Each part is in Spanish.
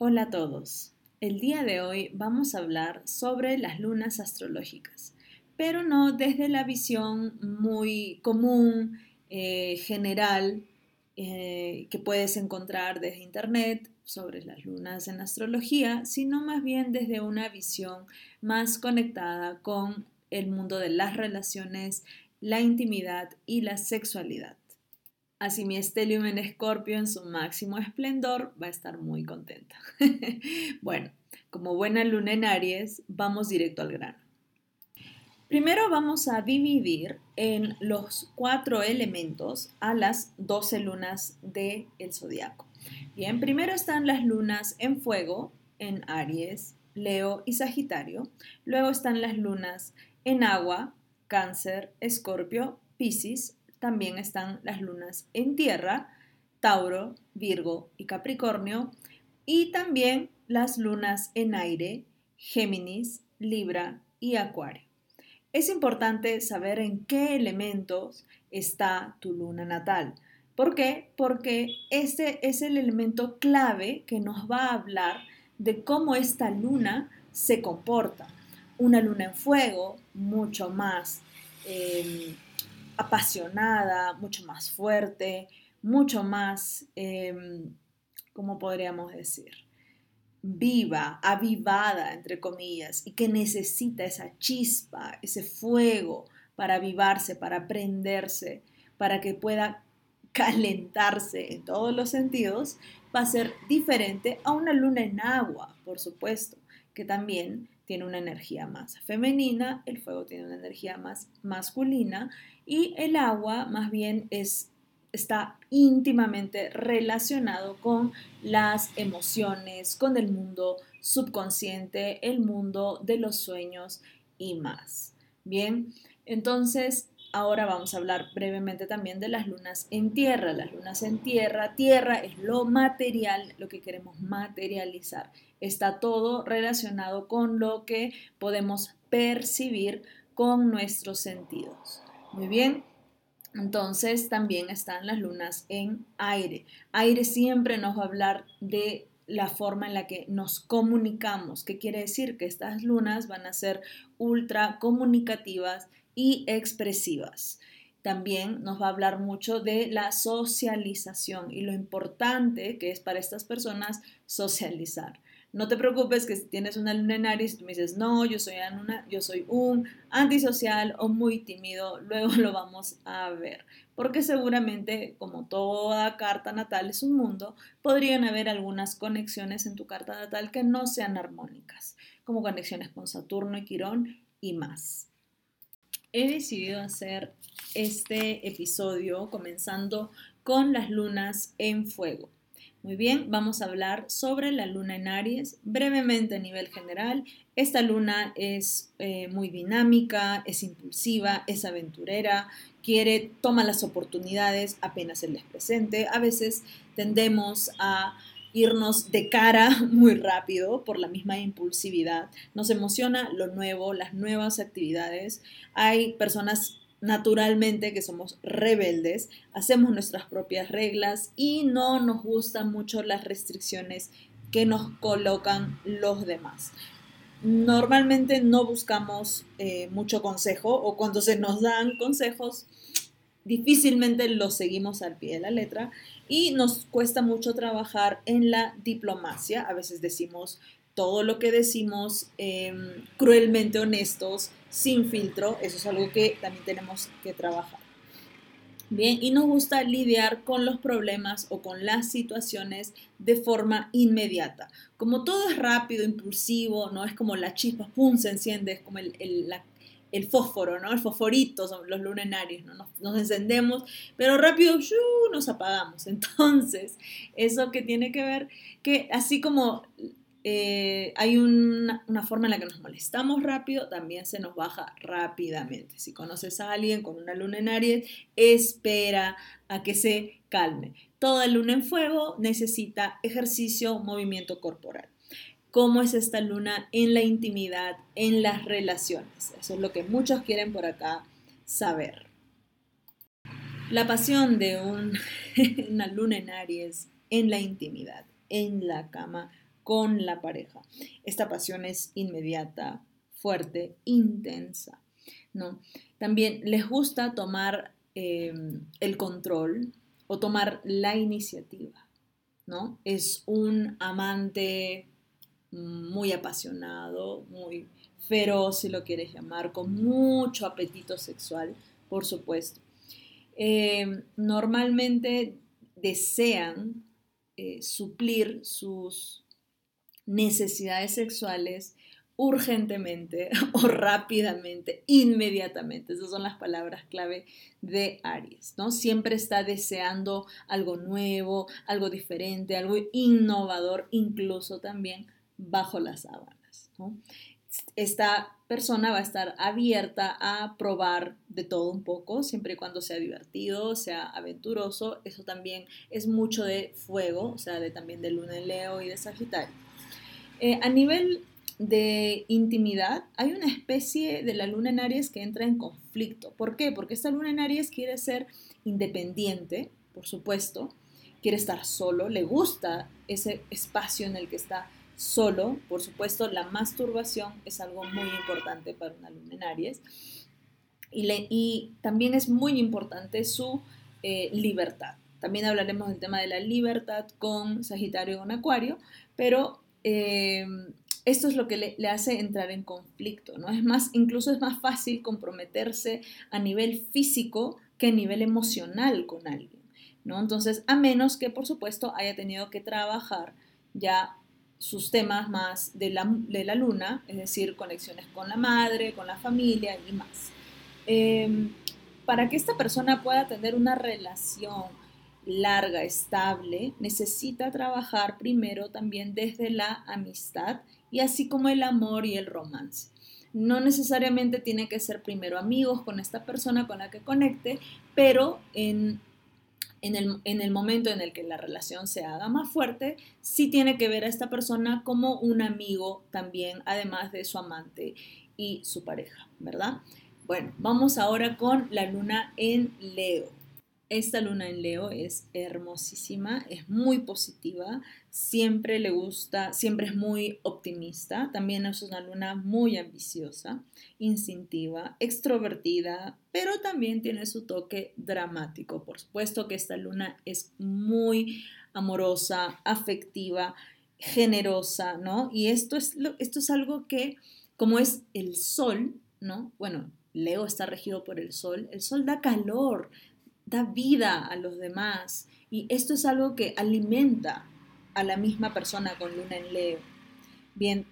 Hola a todos. El día de hoy vamos a hablar sobre las lunas astrológicas, pero no desde la visión muy común, eh, general, eh, que puedes encontrar desde Internet sobre las lunas en astrología, sino más bien desde una visión más conectada con el mundo de las relaciones, la intimidad y la sexualidad. Así mi Stellium en Escorpio en su máximo esplendor va a estar muy contenta. bueno, como buena luna en Aries, vamos directo al grano. Primero vamos a dividir en los cuatro elementos a las 12 lunas del el zodiaco. Bien, primero están las lunas en fuego, en Aries, Leo y Sagitario. Luego están las lunas en agua, Cáncer, Escorpio, Piscis también están las lunas en tierra, Tauro, Virgo y Capricornio, y también las lunas en aire, Géminis, Libra y Acuario. Es importante saber en qué elementos está tu luna natal. ¿Por qué? Porque ese es el elemento clave que nos va a hablar de cómo esta luna se comporta. Una luna en fuego, mucho más em, apasionada, mucho más fuerte, mucho más, em, ¿cómo podríamos decir? viva, avivada, entre comillas, y que necesita esa chispa, ese fuego para avivarse, para prenderse, para que pueda calentarse en todos los sentidos, va a ser diferente a una luna en agua, por supuesto, que también tiene una energía más femenina, el fuego tiene una energía más masculina y el agua más bien es, está íntimamente relacionado con las emociones, con el mundo subconsciente, el mundo de los sueños y más. Bien, entonces ahora vamos a hablar brevemente también de las lunas en tierra. Las lunas en tierra, tierra es lo material, lo que queremos materializar. Está todo relacionado con lo que podemos percibir con nuestros sentidos. Muy bien. Entonces también están las lunas en aire. Aire siempre nos va a hablar de la forma en la que nos comunicamos. ¿Qué quiere decir? Que estas lunas van a ser ultra comunicativas y expresivas. También nos va a hablar mucho de la socialización y lo importante que es para estas personas socializar. No te preocupes que si tienes una luna en Aries, tú me dices, no, yo soy, una, yo soy un antisocial o muy tímido, luego lo vamos a ver. Porque seguramente, como toda carta natal es un mundo, podrían haber algunas conexiones en tu carta natal que no sean armónicas, como conexiones con Saturno y Quirón y más. He decidido hacer este episodio comenzando con las lunas en fuego. Muy bien, vamos a hablar sobre la luna en Aries. Brevemente a nivel general, esta luna es eh, muy dinámica, es impulsiva, es aventurera, quiere, toma las oportunidades apenas se les presente. A veces tendemos a irnos de cara muy rápido por la misma impulsividad. Nos emociona lo nuevo, las nuevas actividades. Hay personas naturalmente que somos rebeldes, hacemos nuestras propias reglas y no nos gustan mucho las restricciones que nos colocan los demás. Normalmente no buscamos eh, mucho consejo o cuando se nos dan consejos, difícilmente los seguimos al pie de la letra y nos cuesta mucho trabajar en la diplomacia. A veces decimos todo lo que decimos em, cruelmente honestos, sin filtro, eso es algo que también tenemos que trabajar. Bien, y nos gusta lidiar con los problemas o con las situaciones de forma inmediata. Como todo es rápido, impulsivo, no es como la chispa, pum, se enciende, es como el, el, fósforo, ¿no? El fosforito los lunenarios, ¿no? Nos, nos encendemos, pero rápido nos apagamos. Entonces, eso que tiene que ver que así como eh, hay una, forma en la que nos molestamos rápido, también se nos baja rápidamente. Si conoces a alguien con una luna en Aries, espera a que se calme. Toda luna en fuego necesita ejercicio, movimiento corporal. ¿Cómo es esta luna en la intimidad, en las relaciones? Eso es lo que muchos quieren por acá saber. La pasión de una luna en Aries en la intimidad, en la cama, con la pareja. Esta pasión es inmediata, fuerte, intensa, ¿no? También les gusta tomar eh, el control o tomar la iniciativa, ¿no? Es un amante muy apasionado, muy feroz, si lo quieres llamar, con mucho apetito sexual, por supuesto. Eh, normalmente desean eh, suplir sus necesidades sexuales urgentemente o rápidamente, inmediatamente. Esas son las palabras clave de Aries, ¿no? Siempre está deseando algo nuevo, algo diferente, algo innovador, incluso también bajo las sábanas, Esta persona va a estar abierta a probar de todo un poco, siempre y cuando sea divertido, sea aventuroso. Eso también es mucho de fuego, o sea, de, también de luna en Leo y de Sagitario. Eh, a nivel de intimidad, hay una especie de la luna en Aries que entra en conflicto. ¿Por qué? Porque esta luna en Aries quiere ser independiente, por supuesto, quiere estar solo, le gusta ese espacio en el que está solo. Por supuesto, la masturbación es algo muy importante para una luna en Aries. Y, también es muy importante su eh, libertad. También hablaremos del tema de la libertad con Sagitario y con Acuario, pero eh, esto es lo que le, hace entrar en conflicto, ¿no? Es más, incluso es más fácil comprometerse a nivel físico que a nivel emocional con alguien, ¿no? Entonces, a menos que, por supuesto, haya tenido que trabajar ya sus temas más de la, de la luna, es decir, conexiones con la madre, con la familia y más. Em, para que esta persona pueda tener una relación larga, estable, necesita trabajar primero también desde la amistad y así como el amor y el romance. No necesariamente tiene que ser primero amigos con esta persona con la que conecte, pero en, en, el, en el momento en el que la relación se haga más fuerte, sí tiene que ver a esta persona como un amigo también, además de su amante y su pareja, ¿verdad? Bueno, vamos ahora con la luna en Leo. Esta luna en Leo es hermosísima, es muy positiva, siempre le gusta, siempre es muy optimista, también es una luna muy ambiciosa, instintiva, extrovertida, pero también tiene su toque dramático. Por supuesto que esta luna es muy amorosa, afectiva, generosa, ¿no? Y esto es, esto es algo que, como es el sol, ¿no? Bueno, Leo está regido por el sol, el sol da calor, da vida a los demás. Y esto es algo que alimenta a la misma persona con luna en Leo. Bien,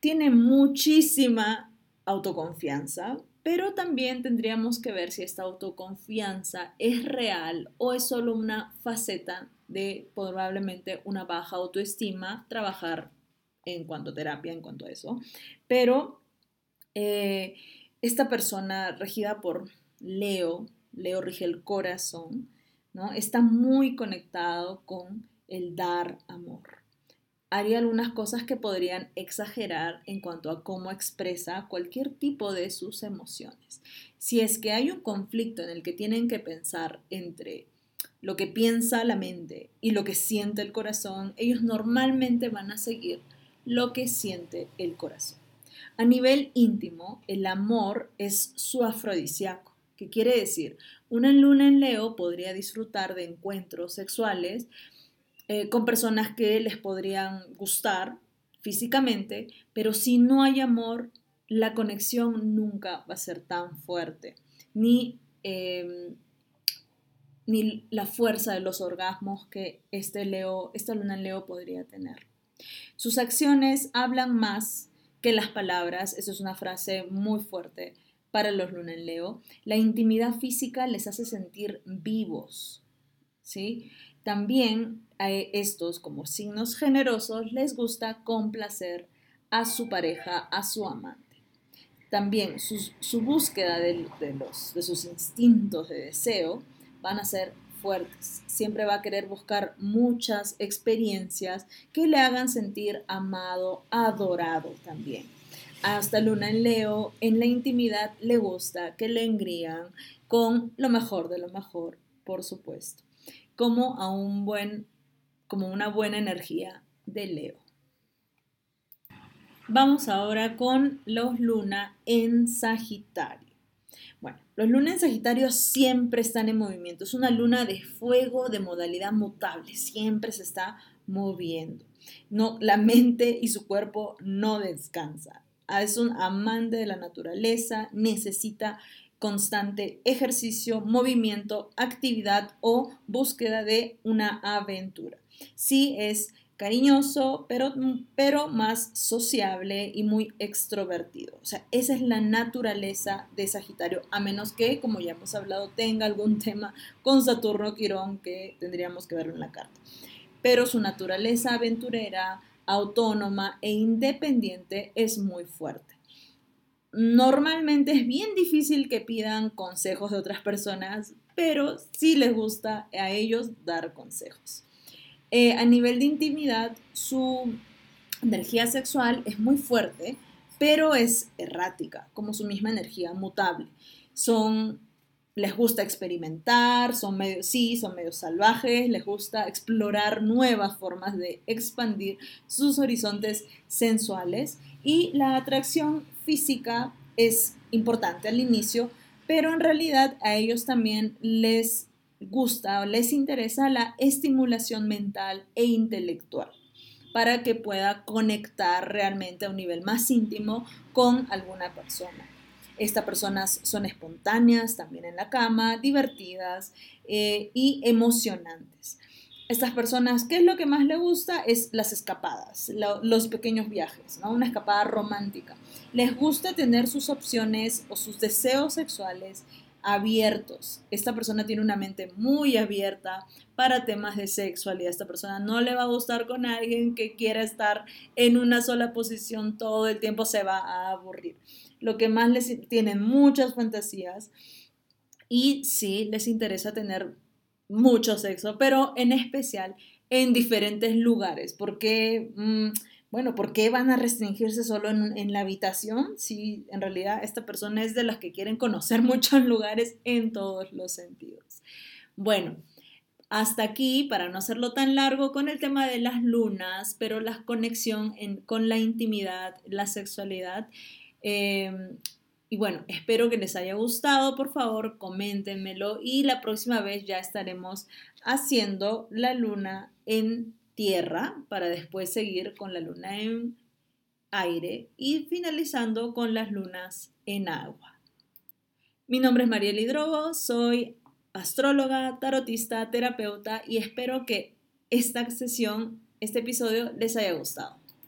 tiene muchísima autoconfianza, pero también tendríamos que ver si esta autoconfianza es real o es solo una faceta de probablemente una baja autoestima, trabajar en cuanto a terapia, en cuanto a eso. Pero eh, esta persona regida por Leo Leo rige el corazón, ¿no? Está muy conectado con el dar amor. Haría algunas cosas que podrían exagerar en cuanto a cómo expresa cualquier tipo de sus emociones. Si es que hay un conflicto en el que tienen que pensar entre lo que piensa la mente y lo que siente el corazón, ellos normalmente van a seguir lo que siente el corazón. A nivel íntimo, el amor es su afrodisíaco. ¿Qué quiere decir? Una luna en Leo podría disfrutar de encuentros sexuales eh, con personas que les podrían gustar físicamente, pero si no hay amor, la conexión nunca va a ser tan fuerte, ni, em, ni la fuerza de los orgasmos que este Leo, esta luna en Leo podría tener. Sus acciones hablan más que las palabras, eso es una frase muy fuerte para los luna en Leo. La intimidad física les hace sentir vivos, ¿sí? También a estos, como signos generosos, les gusta complacer a su pareja, a su amante. También su, búsqueda de, los, de sus instintos de deseo van a ser fuertes. Siempre va a querer buscar muchas experiencias que le hagan sentir amado, adorado también hasta Luna en Leo, en la intimidad le gusta que le engrían con lo mejor de lo mejor, por supuesto, como a un buen, como una buena energía de Leo. Vamos ahora con los luna en Sagitario. Bueno, los lunas en Sagitario siempre están en movimiento. Es una luna de fuego de modalidad mutable, siempre se está moviendo. No, la mente y su cuerpo no descansa. Es un amante de la naturaleza, necesita constante ejercicio, movimiento, actividad o búsqueda de una aventura. Sí es cariñoso, pero, pero más sociable y muy extrovertido. O sea, esa es la naturaleza de Sagitario, a menos que, como ya hemos hablado, tenga algún tema con Saturno Quirón que tendríamos que verlo en la carta. Pero su naturaleza aventurera, autónoma e independiente es muy fuerte. Normalmente es bien difícil que pidan consejos de otras personas, pero sí les gusta a ellos dar consejos. Eh, a nivel de intimidad, su energía sexual es muy fuerte, pero es errática, como su misma energía mutable. Son, les gusta experimentar, son medio, sí, son medio salvajes, les gusta explorar nuevas formas de expandir sus horizontes sensuales y la atracción física es importante al inicio, pero en realidad a ellos también les gusta o les interesa la estimulación mental e intelectual para que pueda conectar realmente a un nivel más íntimo con alguna persona. Estas personas son espontáneas también en la cama, divertidas eh, y emocionantes. Estas personas, ¿qué es lo que más les gusta? Es las escapadas, los pequeños viajes, una escapada romántica. Les gusta tener sus opciones o sus deseos sexuales abiertos. Esta persona tiene una mente muy abierta para temas de sexualidad. Esta persona no le va a gustar con alguien que quiera estar en una sola posición todo el tiempo, se va a aburrir. Lo que más les tienen muchas fantasías y sí les interesa tener mucho sexo, pero en especial en diferentes lugares, porque... Mm, bueno, ¿por qué van a restringirse solo en, la habitación si en realidad esta persona es de las que quieren conocer muchos lugares en todos los sentidos? Bueno, hasta aquí, para no hacerlo tan largo, con el tema de las lunas, pero la conexión con la intimidad, la sexualidad. Em, y bueno, espero que les haya gustado. Por favor, coméntenmelo y la próxima vez ya estaremos haciendo la luna en tierra para después seguir con la luna en aire y finalizando con las lunas en agua. Mi nombre es Mariel Hidrogo, soy astróloga, tarotista, terapeuta y espero que esta sesión, este episodio les haya gustado.